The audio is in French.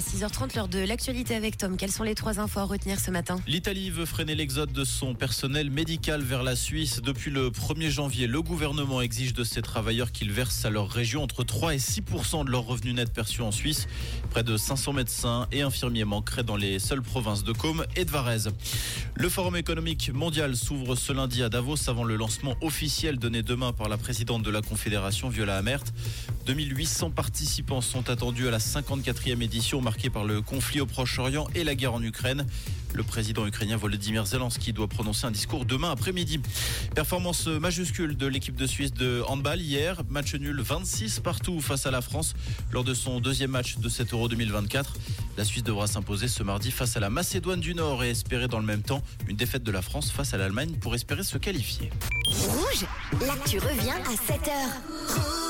6h30, l'heure de l'actualité avec Tom. Quelles sont les trois infos à retenir ce matin L'Italie veut freiner l'exode de son personnel médical vers la Suisse. Depuis le 1er janvier, le gouvernement exige de ses travailleurs qu'ils versent à leur région entre 3 et 6% de leurs revenus nets perçus en Suisse. Près de 500 médecins et infirmiers manqueraient dans les seules provinces de Côme et de Varese. Le Forum économique mondial s'ouvre ce lundi à Davos avant le lancement officiel donné demain par la présidente de la Confédération, Viola Amert. 2800 participants sont attendus à la 54e édition marquée par le conflit au Proche-Orient et la guerre en Ukraine. Le président ukrainien Volodymyr Zelensky doit prononcer un discours demain après-midi. Performance majuscule de l'équipe de Suisse de handball hier. Match nul 26 partout face à la France lors de son deuxième match de cet Euro 2024. La Suisse devra s'imposer ce mardi face à la Macédoine du Nord et espérer dans le même temps une défaite de la France face à l'Allemagne pour espérer se qualifier. Rouge, l'actu revient à 7h.